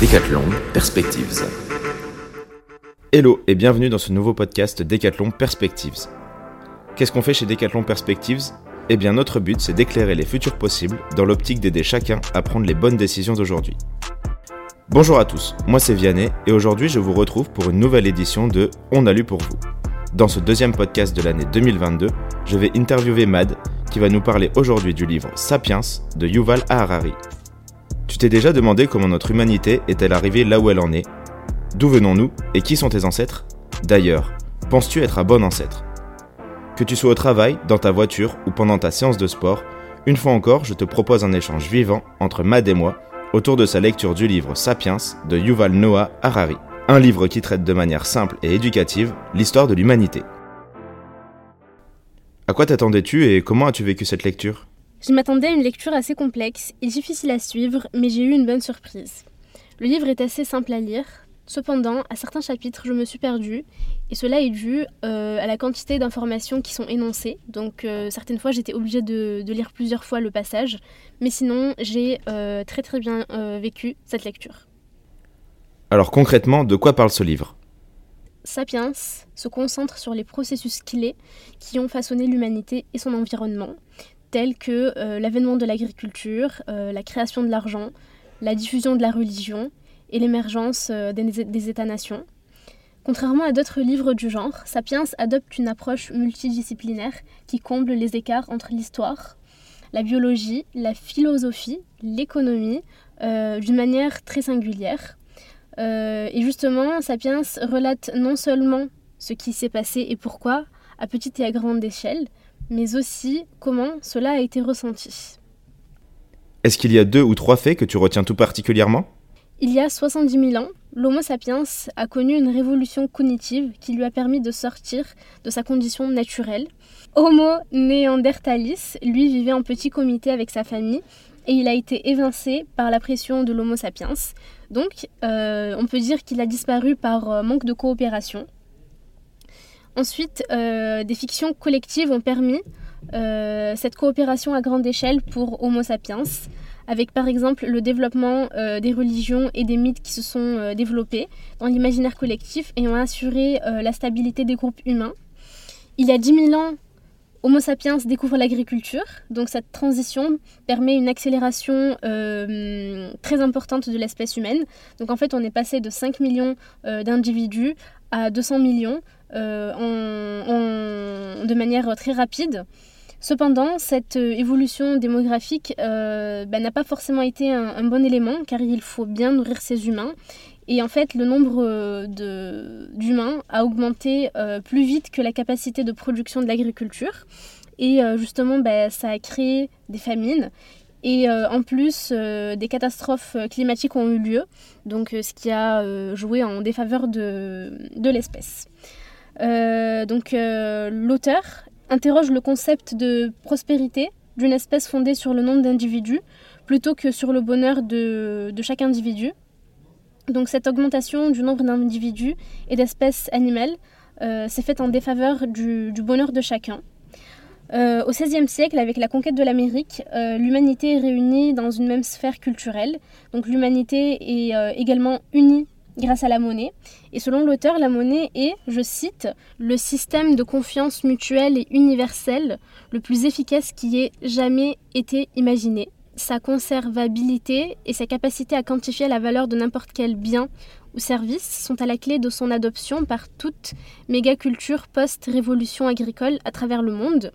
Décathlon Perspectives. Hello et bienvenue dans ce nouveau podcast Décathlon Perspectives. Qu'est-ce qu'on fait chez Décathlon Perspectives? Eh bien notre but c'est d'éclairer les futurs possibles dans l'optique d'aider chacun à prendre les bonnes décisions d'aujourd'hui. Bonjour à tous, moi c'est Vianney et aujourd'hui je vous retrouve pour une nouvelle édition de On a lu pour vous. Dans ce deuxième podcast de l'année 2022, je vais interviewer Mad qui va nous parler aujourd'hui du livre Sapiens de Yuval Harari. Tu t'es déjà demandé comment notre humanité est-elle arrivée là où elle en est? D'où venons-nous et qui sont tes ancêtres? D'ailleurs, penses-tu être un bon ancêtre? Que tu sois au travail, dans ta voiture ou pendant ta séance de sport, une fois encore, je te propose un échange vivant entre Mad et moi autour de sa lecture du livre Sapiens de Yuval Noah Harari, un livre qui traite de manière simple et éducative l'histoire de l'humanité. À quoi t'attendais-tu et comment as-tu vécu cette lecture? Je m'attendais à une lecture assez complexe et difficile à suivre, mais j'ai eu une bonne surprise. Le livre est assez simple à lire, cependant, à certains chapitres, je me suis perdue, et cela est dû euh, à la quantité d'informations qui sont énoncées. Donc, euh, certaines fois, j'étais obligée de, lire plusieurs fois le passage, mais sinon, j'ai euh, très très bien vécu cette lecture. Alors, concrètement, de quoi parle ce livre? Sapiens se concentre sur les processus clés qui ont façonné l'humanité et son environnement, tels que euh, l'avènement de l'agriculture, euh, la création de l'argent, la diffusion de la religion et l'émergence euh, des, États-nations. Contrairement à d'autres livres du genre, Sapiens adopte une approche multidisciplinaire qui comble les écarts entre l'histoire, la biologie, la philosophie, l'économie, d'une manière très singulière. Et justement, Sapiens relate non seulement ce qui s'est passé et pourquoi, à petite et à grande échelle, mais aussi comment cela a été ressenti. Est-ce qu'il y a deux ou trois faits que tu retiens tout particulièrement? Il y a 70 000 ans, l'Homo sapiens a connu une révolution cognitive qui lui a permis de sortir de sa condition naturelle. Homo neanderthalis, lui, vivait en petit comité avec sa famille et il a été évincé par la pression de l'Homo sapiens. Donc, euh, on peut dire qu'il a disparu par euh, manque de coopération. Ensuite, euh, des fictions collectives ont permis cette coopération à grande échelle pour Homo sapiens, avec par exemple le développement des religions et des mythes qui se sont développés dans l'imaginaire collectif et ont assuré la stabilité des groupes humains. Il y a 10 000 ans, Homo sapiens découvre l'agriculture, donc cette transition permet une accélération très importante de l'espèce humaine. Donc en fait, on est passé de 5 millions d'individus à 200 millions, euh, de manière très rapide. Cependant, cette euh, évolution démographique euh, bah, n'a pas forcément été un, bon élément car il faut bien nourrir ces humains. Et en fait, le nombre d'humains a augmenté plus vite que la capacité de production de l'agriculture. Et justement, bah, ça a créé des famines. Et en plus, des catastrophes climatiques ont eu lieu, donc ce qui a joué en défaveur de, l'espèce. Euh, donc euh, l'auteur interroge le concept de prospérité d'une espèce fondée sur le nombre d'individus plutôt que sur le bonheur de, chaque individu. Donc cette augmentation du nombre d'individus et d'espèces animales euh, s'est faite en défaveur du, bonheur de chacun. au XVIe siècle, avec la conquête de l'Amérique, l'humanité est réunie dans une même sphère culturelle. Donc l'humanité est également unie grâce à la monnaie. Et selon l'auteur, la monnaie est, je cite, le système de confiance mutuelle et universelle le plus efficace qui ait jamais été imaginé. Sa conservabilité et sa capacité à quantifier la valeur de n'importe quel bien ou service sont à la clé de son adoption par toute mégaculture post-révolution agricole à travers le monde.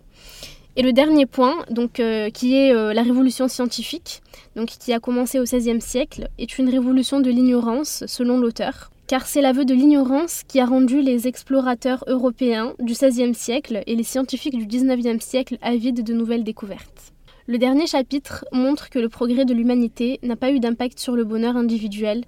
Et le dernier point, euh, qui est euh, la révolution scientifique, qui a commencé au XVIe siècle, est une révolution de l'ignorance, selon l'auteur. Car c'est l'aveu de l'ignorance qui a rendu les explorateurs européens du XVIe siècle et les scientifiques du XIXe siècle avides de nouvelles découvertes. Le dernier chapitre montre que le progrès de l'humanité n'a pas eu d'impact sur le bonheur individuel.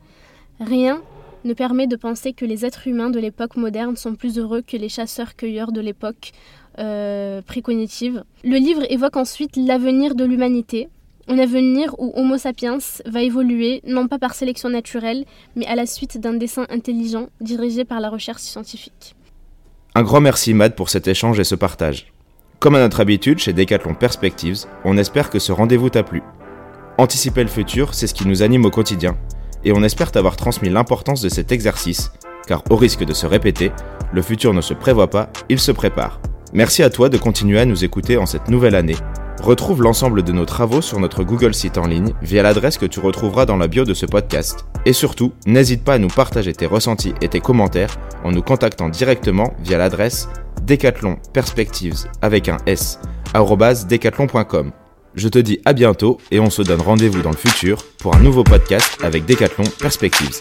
Rien ne permet de penser que les êtres humains de l'époque moderne sont plus heureux que les chasseurs-cueilleurs de l'époque euh, précognitive. Le livre évoque ensuite l'avenir de l'humanité, un avenir où Homo sapiens va évoluer non pas par sélection naturelle, mais à la suite d'un dessin intelligent dirigé par la recherche scientifique. Un grand merci Mad pour cet échange et ce partage. Comme à notre habitude chez Decathlon Perspectives, on espère que ce rendez-vous t'a plu. Anticiper le futur, c'est ce qui nous anime au quotidien, et on espère t'avoir transmis l'importance de cet exercice, car au risque de se répéter, le futur ne se prévoit pas, il se prépare. Merci à toi de continuer à nous écouter en cette nouvelle année. Retrouve l'ensemble de nos travaux sur notre Google site en ligne via l'adresse que tu retrouveras dans la bio de ce podcast. Et surtout, n'hésite pas à nous partager tes ressentis et tes commentaires en nous contactant directement via l'adresse Decathlon Perspectives avec un S, decathlon.com. Je te dis à bientôt et on se donne rendez-vous dans le futur pour un nouveau podcast avec Decathlon Perspectives.